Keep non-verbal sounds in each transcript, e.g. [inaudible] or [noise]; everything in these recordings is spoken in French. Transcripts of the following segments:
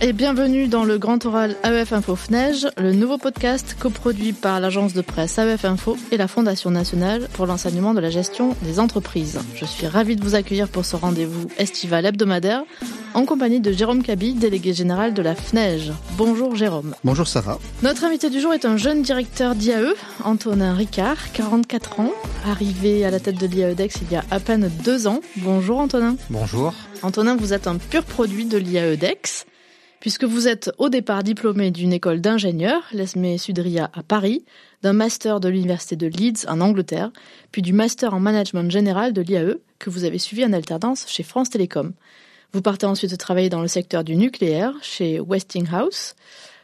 et bienvenue dans le grand oral AEF Info FNEJ, le nouveau podcast coproduit par l'agence de presse AEF Info et la Fondation nationale pour l'enseignement de la gestion des entreprises. Je suis ravie de vous accueillir pour ce rendez-vous estival hebdomadaire en compagnie de Jérôme Cabi, délégué général de la FNEJ. Bonjour Jérôme. Bonjour Sarah. Notre invité du jour est un jeune directeur d'IAE, Antonin Ricard, 44 ans, arrivé à la tête de l'IAEDEX il y a à peine deux ans. Bonjour Antonin. Bonjour. Antonin, vous êtes un pur produit de l'IAEDEX puisque vous êtes au départ diplômé d'une école d'ingénieurs, l'ESME Sudria à Paris, d'un master de l'université de Leeds en Angleterre, puis du master en management général de l'IAE que vous avez suivi en alternance chez France Télécom. Vous partez ensuite travailler dans le secteur du nucléaire chez Westinghouse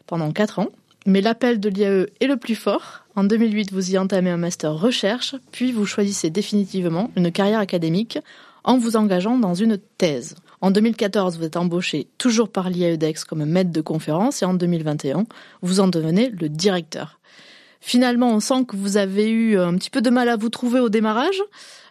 pendant quatre ans, mais l'appel de l'IAE est le plus fort. En 2008, vous y entamez un master recherche, puis vous choisissez définitivement une carrière académique en vous engageant dans une thèse. En 2014, vous êtes embauché toujours par l'IAEDEX comme maître de conférence et en 2021, vous en devenez le directeur. Finalement, on sent que vous avez eu un petit peu de mal à vous trouver au démarrage,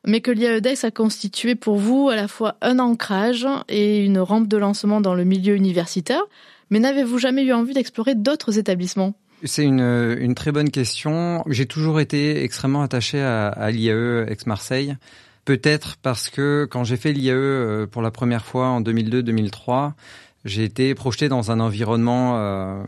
mais que l'IAEDEX a constitué pour vous à la fois un ancrage et une rampe de lancement dans le milieu universitaire. Mais n'avez-vous jamais eu envie d'explorer d'autres établissements? C'est une, très bonne question. J'ai toujours été extrêmement attaché à, à l'IAE Aix-Marseille. Peut-être parce que quand j'ai fait l'IAE euh, pour la première fois en 2002-2003, j'ai été projeté dans un environnement euh,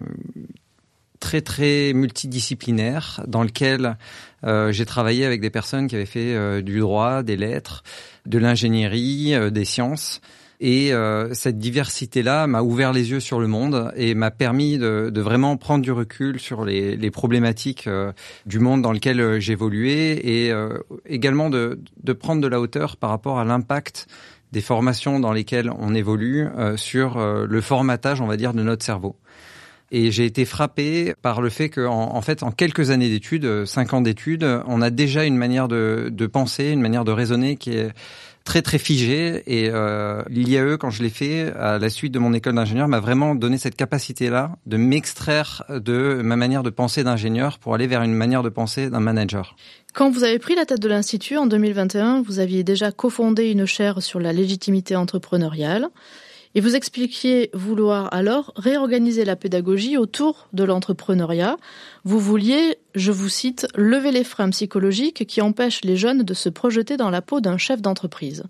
très très multidisciplinaire dans lequel euh, j'ai travaillé avec des personnes qui avaient fait du droit, des lettres, de l'ingénierie, des sciences. Et euh, cette diversité-là m'a ouvert les yeux sur le monde et m'a permis de, de, vraiment prendre du recul sur les, les problématiques euh, du monde dans lequel euh, j'évoluais et également de, de, prendre de la hauteur par rapport à l'impact des formations dans lesquelles on évolue sur le formatage, on va dire, de notre cerveau. Et j'ai été frappé par le fait qu'en en, fait, en quelques années d'études, cinq ans d'études, on a déjà une manière de, de penser, une manière de raisonner qui est très très figé et euh, l'IAE quand je l'ai fait à la suite de mon école d'ingénieur m'a vraiment donné cette capacité là de m'extraire de ma manière de penser d'ingénieur pour aller vers une manière de penser d'un manager. Quand vous avez pris la tête de l'institut en 2021, vous aviez déjà cofondé une chaire sur la légitimité entrepreneuriale. Et vous expliquiez vouloir alors réorganiser la pédagogie autour de l'entrepreneuriat. Vous vouliez, je vous cite, lever les freins psychologiques qui empêchent les jeunes de se projeter dans la peau d'un chef d'entreprise.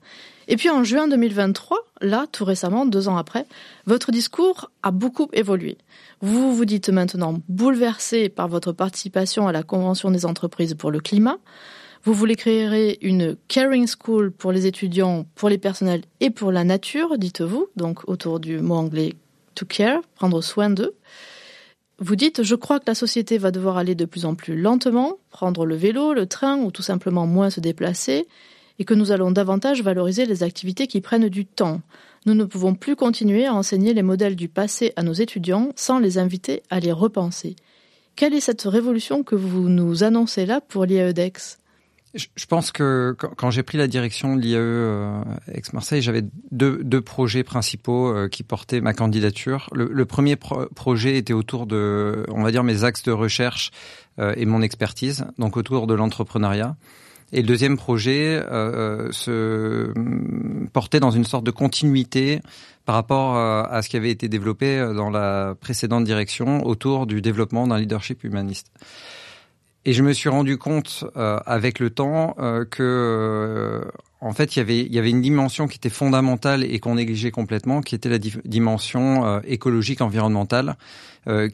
Et puis en juin 2023, là, tout récemment, deux ans après, votre discours a beaucoup évolué. Vous vous dites maintenant bouleversé par votre participation à la Convention des entreprises pour le climat. Vous voulez créer une caring school pour les étudiants, pour les personnels et pour la nature, dites-vous, donc autour du mot anglais to care, prendre soin d'eux. Vous dites, je crois que la société va devoir aller de plus en plus lentement, prendre le vélo, le train ou tout simplement moins se déplacer, et que nous allons davantage valoriser les activités qui prennent du temps. Nous ne pouvons plus continuer à enseigner les modèles du passé à nos étudiants sans les inviter à les repenser. Quelle est cette révolution que vous nous annoncez là pour l'IAEDEX? Je pense que quand j'ai pris la direction de l'IAE euh, Aix-Marseille, j'avais deux, deux, projets principaux euh, qui portaient ma candidature. Le, premier projet était autour de, on va dire, mes axes de recherche euh, et mon expertise, donc autour de l'entrepreneuriat. Et le deuxième projet se portait dans une sorte de continuité par rapport à ce qui avait été développé dans la précédente direction autour du développement d'un leadership humaniste. Et je me suis rendu compte euh, avec le temps euh, que euh, en fait il y avait il y avait une dimension qui était fondamentale et qu'on négligeait complètement, qui était la dimension euh, écologique environnementale,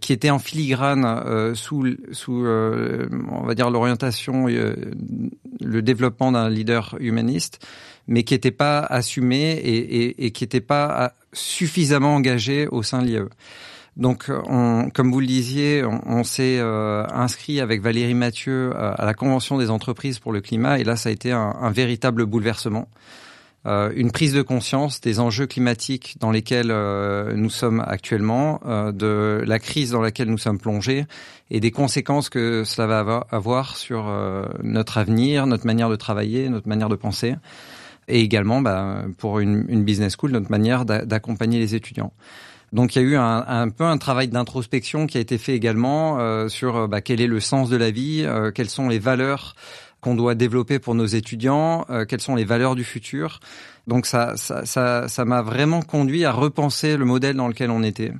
qui était en filigrane sous sous on va dire l'orientation, le développement d'un leader humaniste, mais qui n'était pas assumé et, et, et qui n'était pas suffisamment engagé au sein de l'IE. Donc, on, comme vous le disiez, on, s'est euh, inscrit avec Valérie Mathieu euh, à la Convention des entreprises pour le climat, et là, ça a été un, véritable bouleversement. Euh, une prise de conscience des enjeux climatiques dans lesquels nous sommes actuellement, de la crise dans laquelle nous sommes plongés et des conséquences que cela va avoir sur notre avenir, notre manière de travailler, notre manière de penser et également bah, pour une business school, notre manière d'accompagner les étudiants. Donc il y a eu un, un peu un travail d'introspection qui a été fait également euh, sur euh, bah, quel est le sens de la vie, euh, quelles sont les valeurs qu'on doit développer pour nos étudiants, quelles sont les valeurs du futur. Donc ça, ça, ça, ça m'a vraiment conduit à repenser le modèle dans lequel on était.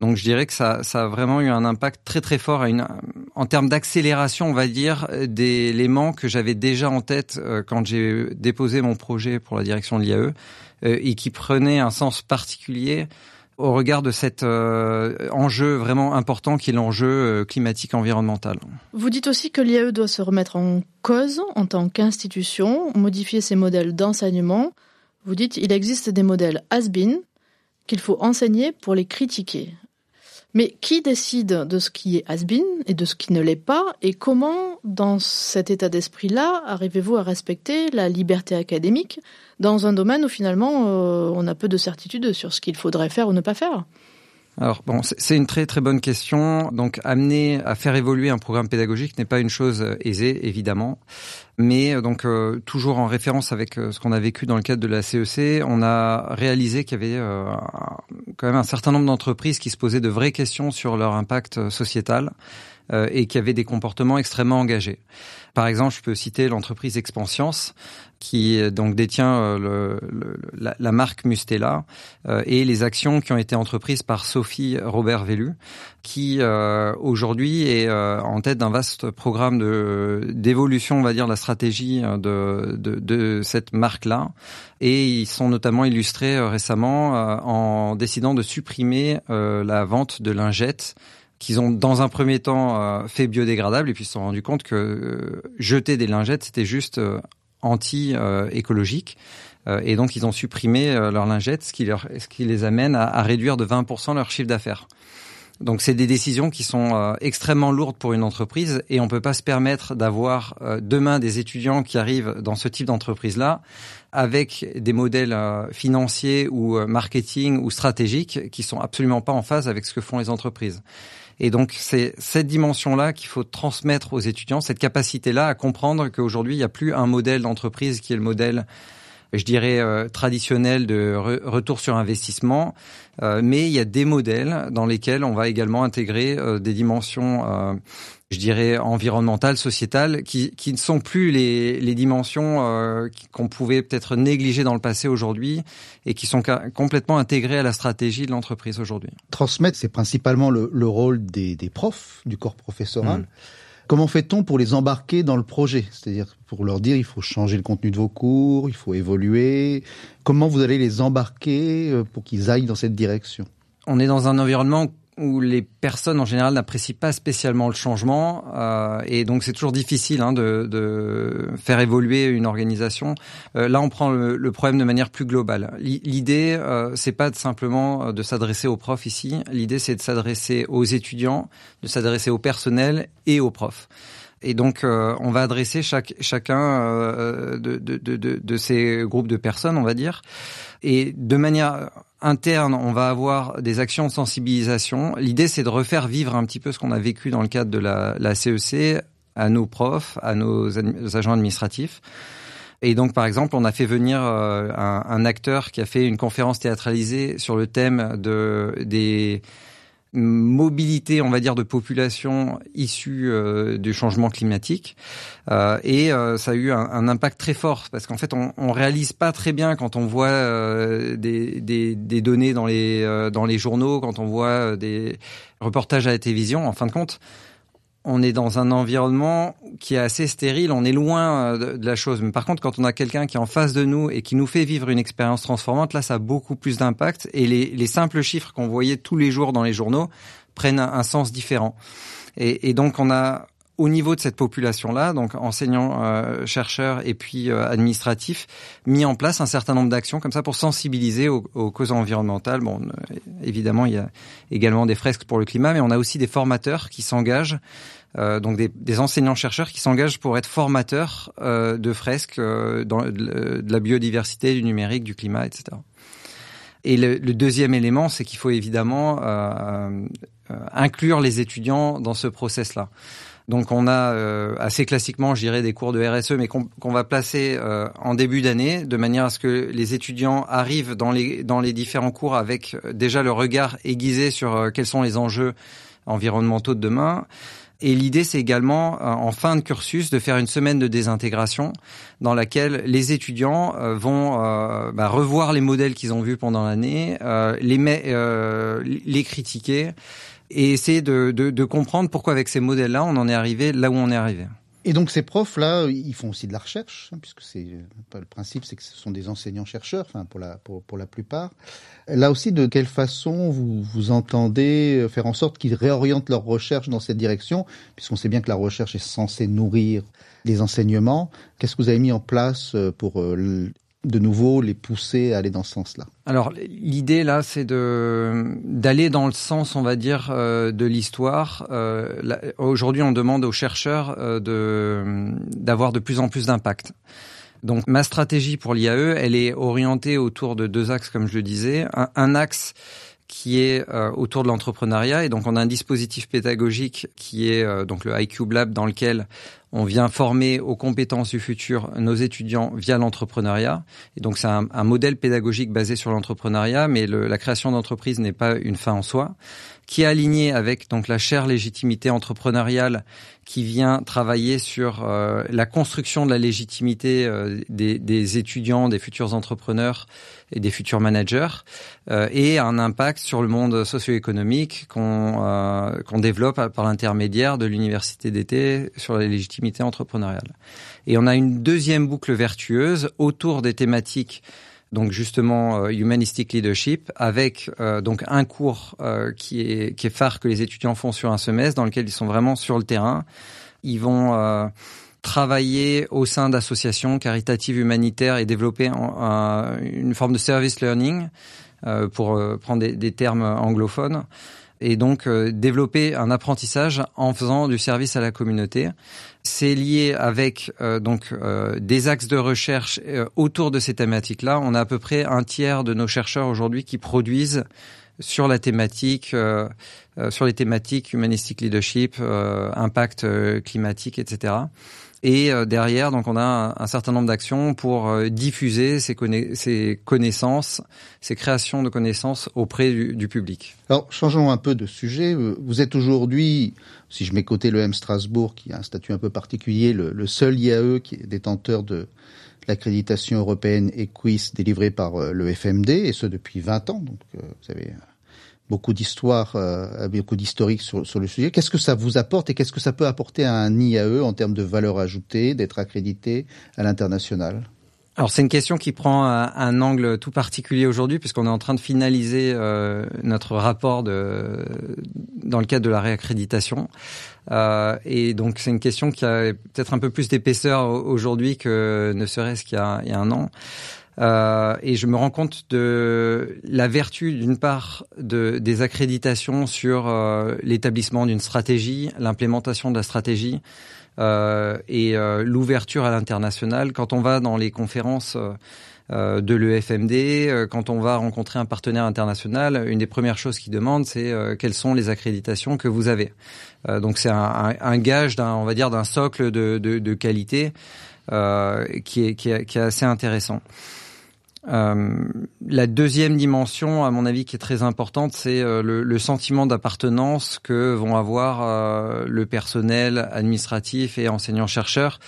Donc je dirais que ça, ça a vraiment eu un impact très très fort à une, en termes d'accélération, on va dire, d'éléments que j'avais déjà en tête euh, quand j'ai déposé mon projet pour la direction de l'IAE euh, et qui prenaient un sens particulier au regard de cet euh, enjeu vraiment important qui est l'enjeu climatique environnemental. Vous dites aussi que l'IAE doit se remettre en cause en tant qu'institution, modifier ses modèles d'enseignement. Vous dites il existe des modèles has-been qu'il faut enseigner pour les critiquer. Mais qui décide de ce qui est has-been et de ce qui ne l'est pas Et comment, dans cet état d'esprit-là, arrivez-vous à respecter la liberté académique dans un domaine où finalement euh, on a peu de certitude sur ce qu'il faudrait faire ou ne pas faire? Alors bon, c'est une très très bonne question. Donc amener à faire évoluer un programme pédagogique n'est pas une chose euh, aisée, évidemment. Mais euh, donc euh, toujours en référence avec ce qu'on a vécu dans le cadre de la CEC, e on a réalisé qu'il y avait quand même un certain nombre d'entreprises qui se posaient de vraies questions sur leur impact sociétal et qui avaient des comportements extrêmement engagés. Par exemple, je peux citer l'entreprise Expansience qui euh, donc détient euh, la, marque Mustela euh, et les actions qui ont été entreprises par Sophie Robert Vellu, qui aujourd'hui est en tête d'un vaste programme de d'évolution, on va dire, de la stratégie de, de, de cette marque-là. Et ils sont notamment illustrés récemment en décidant de supprimer la vente de lingettes qu'ils ont dans un premier temps fait biodégradable et puis se sont rendus compte que jeter des lingettes c'était juste. Euh, et donc, ils ont supprimé euh, leurs lingettes, ce qui, leur, ce qui les amène à, à réduire de 20% leur chiffre d'affaires. Donc, c'est des décisions qui sont euh, extrêmement lourdes pour une entreprise et on peut pas se permettre d'avoir demain des étudiants qui arrivent dans ce type d'entreprise-là avec des modèles financiers ou marketing ou stratégiques qui sont absolument pas en phase avec ce que font les entreprises. Et donc, c'est cette dimension-là qu'il faut transmettre aux étudiants, cette capacité-là à comprendre qu'aujourd'hui, il n'y a plus un modèle d'entreprise qui est le modèle je dirais euh, traditionnel de retour sur investissement, euh, mais il y a des modèles dans lesquels on va également intégrer euh, des dimensions je dirais, environnementales, sociétales, qui, qui ne sont plus les, les dimensions euh, qu'on pouvait peut-être négliger dans le passé aujourd'hui et qui sont complètement intégrées à la stratégie de l'entreprise aujourd'hui. Transmettre, c'est principalement le, le, rôle des, des profs, du corps professoral. Mmh. Comment fait-on pour les embarquer dans le projet? C'est-à-dire pour leur dire il faut changer le contenu de vos cours, il faut évoluer. Comment vous allez les embarquer euh, pour qu'ils aillent dans cette direction? On est dans un environnement où les personnes en général n'apprécient pas spécialement le changement euh, et donc c'est toujours difficile hein, de, de, faire évoluer une organisation. Euh, là, on prend le, le, problème de manière plus globale. L'idée, euh, c'est pas de simplement euh, de s'adresser aux profs ici. L'idée, c'est de s'adresser aux étudiants, de s'adresser au personnel et aux profs. Et donc, euh, on va adresser chaque, chacun euh, de, de, de, de, ces groupes de personnes, on va dire. Et de manière interne, on va avoir des actions de sensibilisation. L'idée, c'est de refaire vivre un petit peu ce qu'on a vécu dans le cadre de la, la CEC e à nos profs, à nos, agents administratifs. Et donc, par exemple, on a fait venir euh, un, un, acteur qui a fait une conférence théâtralisée sur le thème de des mobilité, on va dire, de population issue euh, du changement climatique. Euh, et euh, ça a eu un, impact très fort parce qu'en fait, on, on réalise pas très bien quand on voit euh, des, des, données dans les dans les journaux, quand on voit des reportages à la télévision. En fin de compte, on est dans un environnement qui est assez stérile, on est loin euh, de, la chose. Mais par contre, quand on a quelqu'un qui est en face de nous et qui nous fait vivre une expérience transformante, là, ça a beaucoup plus d'impact. Et les, simples chiffres qu'on voyait tous les jours dans les journaux prennent un, sens différent. Et, donc, on a au niveau de cette population-là, donc enseignants, euh, chercheurs et puis euh, administratifs, mis en place un certain nombre d'actions comme ça pour sensibiliser aux, aux, causes environnementales. Bon, évidemment, il y a également des fresques pour le climat, mais on a aussi des formateurs qui s'engagent euh, donc des, des enseignants-chercheurs qui s'engagent pour être formateurs euh, de fresques euh, dans, de, la biodiversité, du numérique, du climat, etc. Et le, le deuxième élément, c'est qu'il faut évidemment euh, euh, inclure les étudiants dans ce process-là. Donc on a assez classiquement, je des cours de RSE, mais qu'on va placer en début d'année, de manière à ce que les étudiants arrivent dans les, dans les différents cours avec déjà le regard aiguisé sur quels sont les enjeux environnementaux de demain, Et l'idée, c'est également, en fin de cursus, de faire une semaine de désintégration dans laquelle les étudiants vont bah, revoir les modèles qu'ils ont vus pendant l'année, les critiquer et essayer de, de, de comprendre pourquoi avec ces modèles-là, on en est arrivé là où on est arrivé. Et donc ces profs-là, ils font aussi de la recherche, hein, puisque c'est le principe, c'est que ce sont des enseignants-chercheurs, enfin pour la pour, pour, la plupart. Là aussi, de quelle façon vous vous entendez faire en sorte qu'ils réorientent leur recherche dans cette direction, puisqu'on sait bien que la recherche est censée nourrir les enseignements. Qu'est-ce que vous avez mis en place pour euh, de nouveau les pousser à aller dans ce sens-là Alors l'idée là, c'est de d'aller dans le sens, on va dire, euh, de l'histoire. Euh, Aujourd'hui, on demande aux chercheurs euh, de d'avoir de plus en plus d'impact. Donc ma stratégie pour l'IAE, elle est orientée autour de deux axes, comme je le disais. Un, un axe qui est euh, autour de l'entrepreneuriat et donc on a un dispositif pédagogique qui est euh, donc le iCube Lab dans lequel on vient former aux compétences du futur nos étudiants via l'entrepreneuriat. Et donc c'est un, un, modèle pédagogique basé sur l'entrepreneuriat, mais le, la création d'entreprise n'est pas une fin en soi, qui est aligné avec donc la chère légitimité entrepreneuriale qui vient travailler sur euh, la construction de la légitimité euh, des, des, étudiants, des futurs entrepreneurs et des futurs managers, euh, et un impact sur le monde socio-économique qu'on qu'on développe par l'intermédiaire de l'université d'été sur la légitimité entrepreneuriale. Et on a une deuxième boucle vertueuse autour des thématiques donc justement euh, humanistic leadership avec euh, donc un cours euh, qui est qui est phare que les étudiants font sur un semestre dans lequel ils sont vraiment sur le terrain. Ils vont travailler au sein d'associations caritatives humanitaires et développer une forme de service learning pour prendre des, termes anglophones et donc développer un apprentissage en faisant du service à la communauté. C'est lié avec euh, donc euh, des axes de recherche euh, autour de ces thématiques-là. On a à peu près un tiers de nos chercheurs aujourd'hui qui produisent sur la thématique, sur les thématiques humanistic leadership, impact climatique, etc. Et derrière, donc, on a un, certain nombre d'actions pour diffuser ces, ces, connaissances, ces créations de connaissances auprès du, du, public. Alors, changeons un peu de sujet. Vous êtes aujourd'hui si je mets côté le M Strasbourg, qui a un statut un peu particulier, le, seul IAE qui est détenteur de l'accréditation européenne EQUIS délivrée par euh, le FMD, et ce depuis 20 ans. Donc, euh, vous avez beaucoup d'histoire, euh, beaucoup d'historique sur, le sujet. Qu'est-ce que ça vous apporte et qu'est-ce que ça peut apporter à un IAE en termes de valeur ajoutée, d'être accrédité à l'international? Alors c'est une question qui prend un, angle tout particulier aujourd'hui puisqu'on est en train de finaliser euh, notre rapport de, dans le cadre de la réaccréditation. Euh, et donc c'est une question qui a peut-être un peu plus d'épaisseur aujourd'hui que ne serait-ce qu'il y, a un an. Euh, et je me rends compte de la vertu d'une part de, des accréditations sur euh, l'établissement d'une stratégie, l'implémentation de la stratégie, euh, et euh, l'ouverture à l'international. Quand on va dans les conférences euh, de l'EFMD, quand on va rencontrer un partenaire international, une des premières choses qu'ils demandent, c'est quelles sont les accréditations que vous avez. donc c'est un, un, gage d'un, on va dire, d'un socle de, de, de qualité qui est, qui, est, qui est assez intéressant. Euh, la deuxième dimension, à mon avis, qui est très importante, c'est euh, le, sentiment d'appartenance que vont avoir euh, le personnel administratif et enseignants-chercheurs,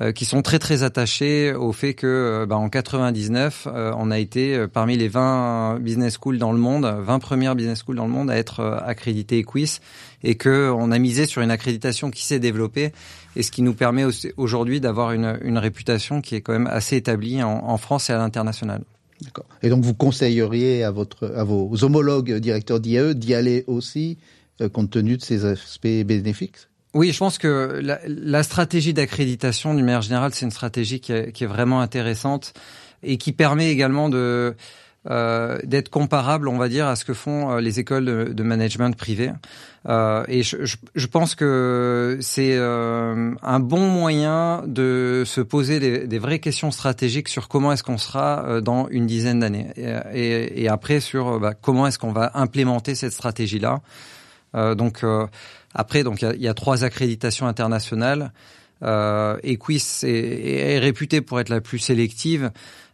euh, qui sont très très attachés au fait que, bah, en 99, on a été parmi les 20 business schools dans le monde, 20 premières business schools dans le monde à être accrédité EQUIS, et que on a misé sur une accréditation qui s'est développée et ce qui nous permet aujourd'hui d'avoir une, une, réputation qui est quand même assez établie en, en France et à l'international. D'accord. Et donc vous conseilleriez à, votre, à vos homologues directeurs d'IAE d'y aller aussi, euh, compte tenu de ces aspects bénéfiques? Oui, je pense que la, la stratégie d'accréditation, d'une manière générale, c'est une stratégie qui est, qui est, vraiment intéressante et qui permet également de euh, d'être comparable, on va dire, à ce que font euh, les écoles de, de management privées. Euh, et je, je, je, pense que c'est euh, un bon moyen de se poser des, des, vraies questions stratégiques sur comment est-ce qu'on sera euh, dans une dizaine d'années, et, et, après sur bah, comment est-ce qu'on va implémenter cette stratégie-là. donc après, donc il y, a, trois accréditations internationales. Euh, Equis est, est, réputé pour être la plus sélective.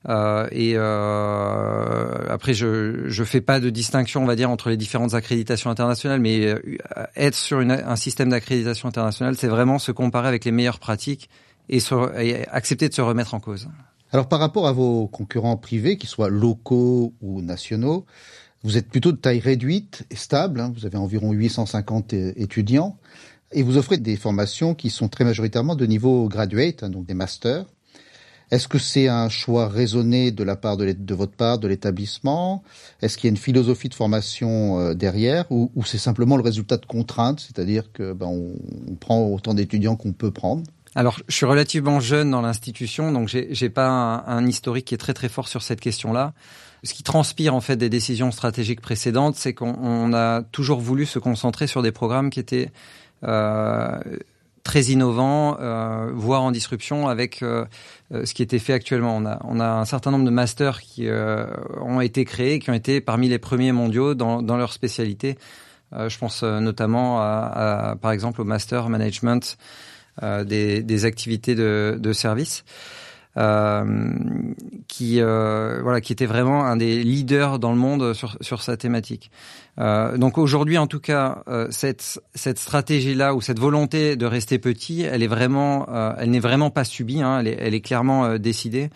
Euh, et euh, après, je je fais pas de distinction, on va dire, entre les différentes accréditations internationales, mais euh, être sur un système d'accréditation internationale, c'est vraiment se comparer avec les meilleures pratiques et, et accepter de se remettre en cause. Alors, par rapport à vos concurrents privés, qu'ils soient locaux ou nationaux, vous êtes plutôt de taille réduite et stable. Hein, vous avez environ 850 étudiants et vous offrez des formations qui sont très majoritairement de niveau graduate, hein, donc des masters. Est-ce que c'est un choix raisonné de la part de, votre part, de l'établissement? Est-ce qu'il y a une philosophie de formation euh, derrière ou, ou c'est simplement le résultat de contraintes, c'est-à-dire que ben, on, on prend autant d'étudiants qu'on peut prendre? Alors, je suis relativement jeune dans l'institution, donc j'ai pas un, historique qui est très très fort sur cette question-là. Ce qui transpire en fait des décisions stratégiques précédentes, c'est qu'on a toujours voulu se concentrer sur des programmes qui étaient euh, très innovant, euh, voire en disruption avec euh, ce qui était fait actuellement. On a, un certain nombre de masters qui ont été créés, qui ont été parmi les premiers mondiaux dans, leur spécialité. je pense notamment à, par exemple au master management des, des, activités de, de service. Euh, qui euh, voilà qui était vraiment un des leaders dans le monde sur sur sa thématique. Euh, donc aujourd'hui, en tout cas, cette cette stratégie là ou cette volonté de rester petit, elle est vraiment, elle n'est vraiment pas subie. Hein, elle est clairement décidée.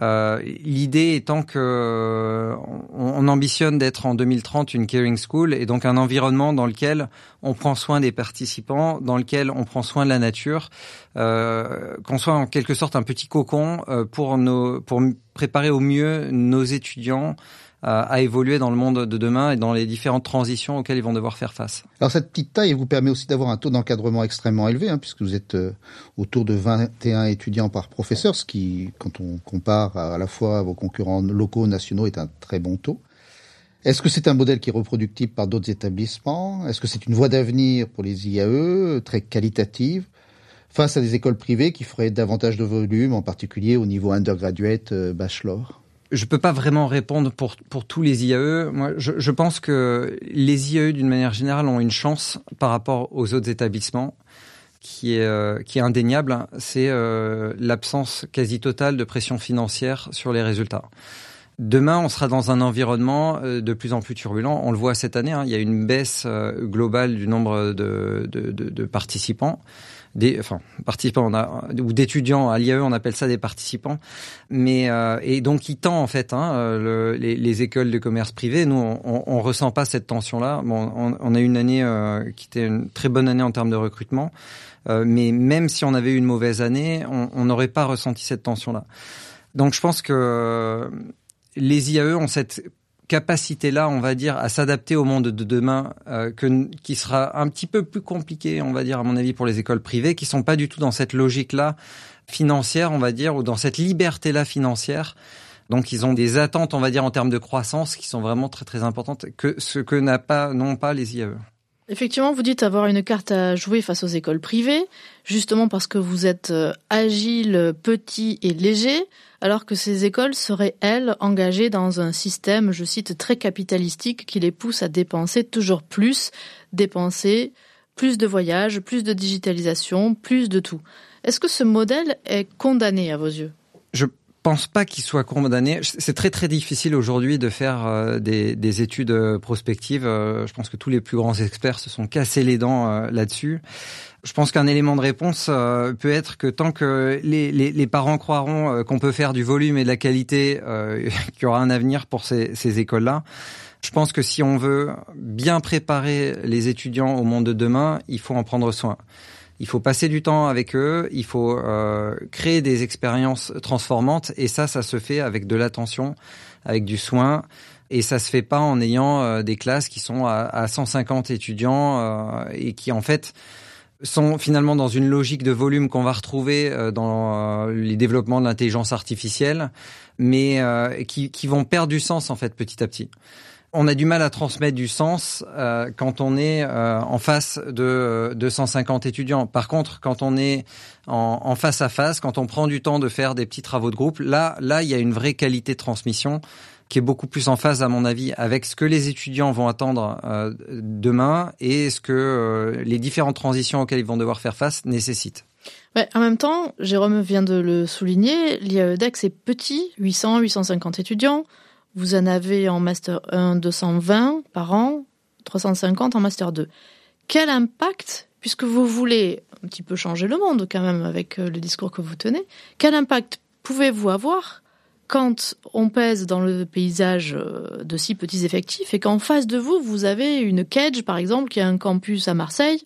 Euh, L'idée étant que on, ambitionne d'être en 2030 une caring school et donc un environnement dans lequel on prend soin des participants, dans lequel on prend soin de la nature, euh, qu'on soit en quelque sorte un petit cocon euh, pour nos pour préparer au mieux nos étudiants à évoluer dans le monde de demain et dans les différentes transitions auxquelles ils vont devoir faire face. Alors cette petite taille vous permet aussi d'avoir un taux d'encadrement extrêmement élevé, hein, puisque vous êtes euh, autour de 21 étudiants par professeur, ce qui, quand on compare à, la fois vos concurrents locaux, nationaux, est un très bon taux. Est-ce que c'est un modèle qui est reproductible par d'autres établissements? Est-ce que c'est une voie d'avenir pour les IAE, très qualitative, face à des écoles privées qui feraient davantage de volume, en particulier au niveau undergraduate, euh, bachelor? Je peux pas vraiment répondre pour pour tous les IAE. Moi, je, je pense que les IAE d'une manière générale ont une chance par rapport aux autres établissements qui est euh, qui est indéniable. C'est euh, l'absence quasi totale de pression financière sur les résultats. Demain, on sera dans un environnement euh, de plus en plus turbulent. On le voit cette année. Hein, il y a une baisse globale du nombre de, de, de, de participants des, enfin, participants, a, ou d'étudiants à l'IAE, on appelle ça des participants. Mais euh, et donc il tend en fait hein, euh, le, les, les, écoles de commerce privé. Nous, on, on, ressent pas cette tension-là. Bon, on, on, a une année euh, qui était une très bonne année en termes de recrutement, mais même si on avait eu une mauvaise année, on n'aurait pas ressenti cette tension-là. Donc je pense que les IAE ont cette capacité-là, on va dire, à s'adapter au monde de demain, euh, que, qui sera un petit peu plus compliqué, on va dire, à mon avis, pour les écoles privées, qui sont pas du tout dans cette logique-là financière, on va dire, ou dans cette liberté-là financière. Donc, ils ont des attentes, on va dire, en termes de croissance, qui sont vraiment très très importantes, que ce que n'a pas, n'ont pas les IAE. Effectivement, vous dites avoir une carte à jouer face aux écoles privées, justement parce que vous êtes euh, agile, petit et léger, alors que ces écoles seraient, elles, engagées dans un système, je cite, très capitalistique qui les pousse à dépenser toujours plus, dépenser plus de voyages, plus de digitalisation, plus de tout. Est-ce que ce modèle est condamné à vos yeux? Pense pas qu'il soit condamné. C'est très très difficile aujourd'hui de faire euh, des, des, études euh, prospectives. Euh, je pense que tous les plus grands experts se sont cassés les dents là-dessus. Je pense qu'un élément de réponse peut être que tant que les, parents croiront qu'on peut faire du volume et de la qualité, [laughs] qu'il y aura un avenir pour ces écoles-là. Je pense que si on veut bien préparer les étudiants au monde de demain, il faut en prendre soin. Il faut passer du temps avec eux, il faut euh, créer des expériences transformantes et ça, ça se fait avec de l'attention, avec du soin. Et ça se fait pas en ayant euh, des classes qui sont à, à 150 étudiants euh, et qui en fait sont finalement dans une logique de volume qu'on va retrouver euh, dans les développements de l'intelligence artificielle, mais qui, qui vont perdre du sens en fait petit à petit on a du mal à transmettre du sens euh, quand on est euh, en face de 250 étudiants. Par contre, quand on est en, face à face, quand on prend du temps de faire des petits travaux de groupe, là, là, il y a une vraie qualité de transmission qui est beaucoup plus en phase, à mon avis, avec ce que les étudiants vont attendre euh, demain et ce que les différentes transitions auxquelles ils vont devoir faire face nécessitent. En même temps, Jérôme vient de le souligner, l'IAEDEX est petit, 800, 850 étudiants. Vous en avez en Master 1 220 par an, 350 en Master 2. Quel impact, puisque vous voulez un petit peu changer le monde quand même avec euh, le discours que vous tenez, quel impact pouvez-vous avoir quand on pèse dans le paysage euh, de si petits effectifs et qu'en face de vous, vous avez une Cage, par exemple, qui a un campus à Marseille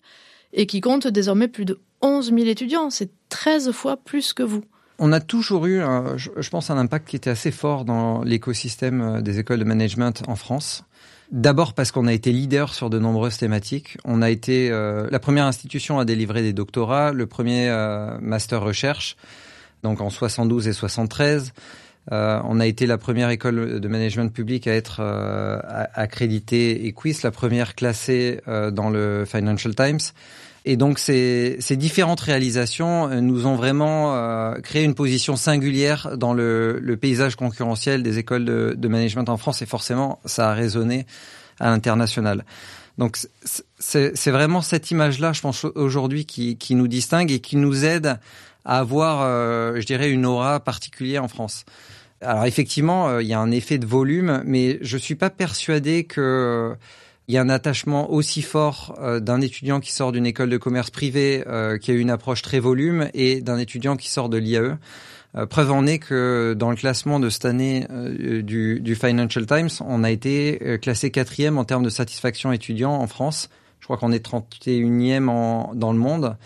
et qui compte désormais plus de 11 000 étudiants? C'est 13 fois plus que vous. On a toujours eu, je pense, un impact qui était assez fort dans l'écosystème euh, des écoles de management en France. D'abord parce qu'on a été leader sur de nombreuses thématiques. On a été euh, la première institution à délivrer des doctorats, le premier master recherche, donc en 72 et 73. Euh, on a été la première école de management public à être euh, accréditée Equis, la première classée euh, dans le Financial Times. Et donc ces, différentes réalisations nous ont vraiment créé une position singulière dans le, paysage concurrentiel des écoles de, management en France et forcément ça a résonné à l'international. Donc c'est vraiment cette image-là, je pense aujourd'hui, qui, qui, nous distingue et qui nous aide à avoir, je dirais, une aura particulière en France. Alors effectivement, euh, il y a un effet de volume, mais je suis pas persuadé que euh, il y a un attachement aussi fort euh, d'un étudiant qui sort d'une école de commerce privée qui a une approche très volume et d'un étudiant qui sort de l'IAE. preuve en est que dans le classement de cette année du, du, Financial Times, on a été classé quatrième en termes de satisfaction étudiant en France. Je crois qu'on est 31e en, dans le monde.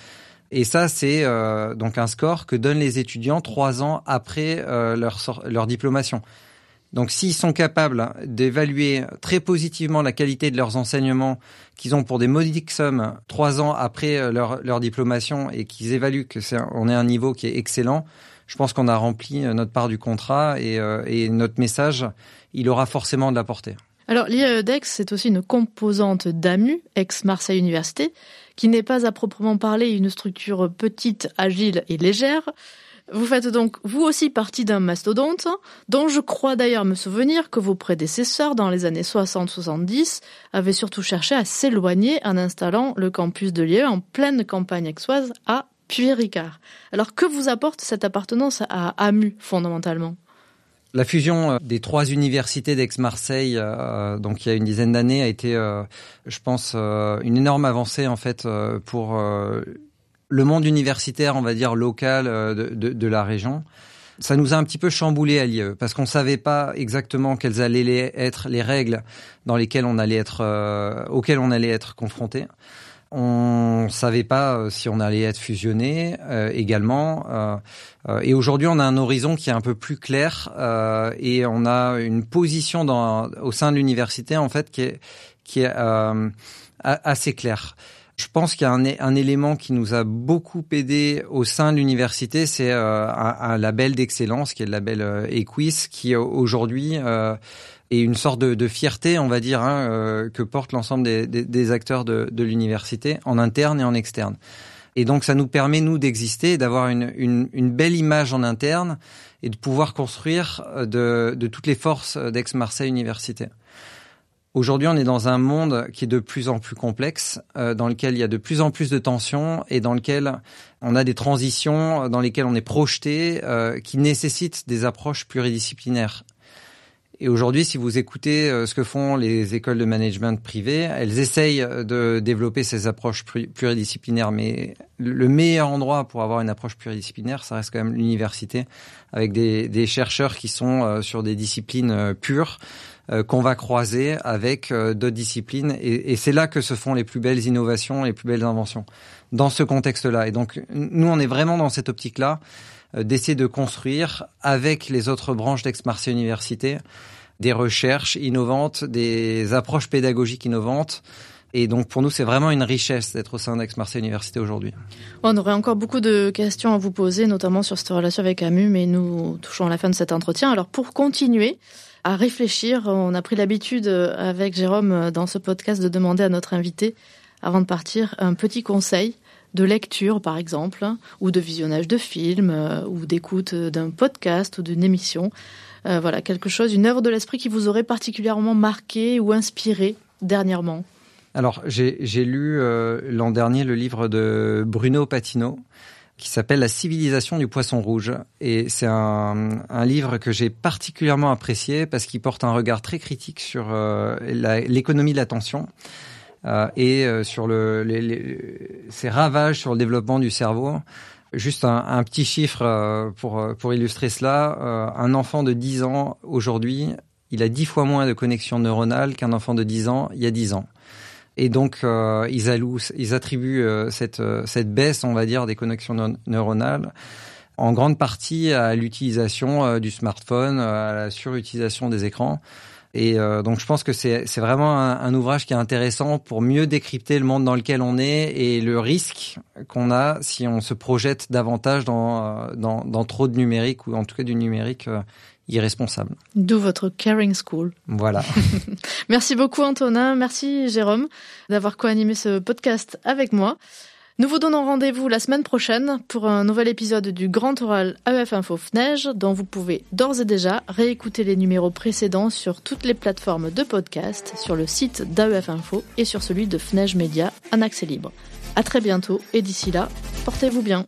Et ça, c'est euh, donc un score que donnent les étudiants trois ans après euh, leur, leur diplomation. Donc s'ils sont capables d'évaluer très positivement la qualité de leurs enseignements qu'ils ont pour des modiques sommes trois ans après euh, leur, leur diplomation et qu'ils évaluent que c'est on est à un niveau qui est excellent, je pense qu'on a rempli notre part du contrat et, et notre message, il aura forcément de la portée. Alors l'IEDEX, c'est aussi une composante d'AMU, ex-Marseille Université, qui n'est pas à proprement parler une structure petite, agile et légère. Vous faites donc vous aussi partie d'un mastodonte, dont je crois d'ailleurs me souvenir que vos prédécesseurs dans les années 60-70 avaient surtout cherché à s'éloigner en installant le campus de Lieu en pleine campagne aixoise à Puy-Ricard. Alors que vous apporte cette appartenance à AMU fondamentalement? La fusion euh, des trois universités d'Aix-Marseille, euh, donc il y a une dizaine d'années, a été, euh, je pense, une énorme avancée en fait pour le monde universitaire, on va dire local de, de, la région. Ça nous a un petit peu chamboulé à l'IE parce qu'on savait pas exactement quelles allaient être les règles dans lesquelles on allait être, auxquelles on allait être confronté. On savait pas euh, si on allait être fusionné euh, également. Euh, et aujourd'hui, on a un horizon qui est un peu plus clair et on a une position dans, au sein de l'université en fait qui est, qui est assez claire. Je pense qu'il y a un, élément qui nous a beaucoup aidé au sein de l'université, c'est un, un, label d'excellence qui est le label Equis, qui aujourd'hui et une sorte de, fierté, on va dire, hein, euh, que porte l'ensemble des, acteurs de, l'université, en interne et en externe. Et donc ça nous permet, nous, d'exister, d'avoir une, belle image en interne et de pouvoir construire euh, de, de toutes les forces d'Aix-Marseille Université. Aujourd'hui, on est dans un monde qui est de plus en plus complexe, euh, dans lequel il y a de plus en plus de tensions et dans lequel on a des transitions dans lesquelles on est projeté, euh, qui nécessitent des approches pluridisciplinaires et aujourd'hui, si vous écoutez euh, ce que font les écoles de management privées, elles essayent de développer ces approches pluridisciplinaires. Mais le meilleur endroit pour avoir une approche pluridisciplinaire, ça reste quand même l'université, avec des, chercheurs qui sont euh, sur des disciplines euh, pures qu'on va croiser avec d'autres disciplines. Et, et c'est là que se font les plus belles innovations, les plus belles inventions, dans ce contexte-là. Et donc, nous, on est vraiment dans cette optique-là. Euh, d'essayer de construire avec les autres branches d'Aix-Marseille Université des recherches innovantes, des approches pédagogiques innovantes. Et donc pour nous, c'est vraiment une richesse d'être au sein d'Aix-Marseille Université aujourd'hui. On aurait encore beaucoup de questions à vous poser, notamment sur cette relation avec AMU, mais nous touchons à la fin de cet entretien. Alors pour continuer à réfléchir, on a pris l'habitude avec Jérôme dans ce podcast de demander à notre invité, avant de partir, un petit conseil de lecture, par exemple, ou de visionnage de films, euh, ou d'écoute d'un podcast ou d'une émission. Euh, voilà, quelque chose, une œuvre de l'esprit qui vous aurait particulièrement marqué ou inspiré dernièrement. Alors, j'ai lu euh, l'an dernier le livre de Bruno Patino, qui s'appelle La civilisation du poisson rouge. Et c'est un, livre que j'ai particulièrement apprécié parce qu'il porte un regard très critique sur euh, l'économie de l'attention euh, et euh, sur le, ses ravages sur le développement du cerveau. Juste un, petit chiffre euh, pour, pour illustrer cela. un enfant de 10 ans aujourd'hui, il a 10 fois moins de connexions neuronales qu'un enfant de 10 ans il y a 10 ans. Et donc, euh, ils, attribuent euh, cette, euh, cette baisse, on va dire, des connexions neuronales en grande partie à l'utilisation du smartphone, à la surutilisation des écrans. Et donc je pense que c'est vraiment un, un, ouvrage qui est intéressant pour mieux décrypter le monde dans lequel on est et le risque qu'on a si on se projette davantage dans, dans, dans, trop de numérique ou en tout cas du numérique irresponsable. D'où votre Caring School. Voilà. [laughs] merci beaucoup Antonin, merci Jérôme d'avoir co-animé ce podcast avec moi. Nous vous donnons rendez-vous la semaine prochaine pour un nouvel épisode du Grand Oral AEF Info FNEJ dont vous pouvez d'ores et déjà réécouter les numéros précédents sur toutes les plateformes de podcast, sur le site d'AEF Info et sur celui de FNEJ Média en accès libre. À très bientôt et d'ici là, portez-vous bien.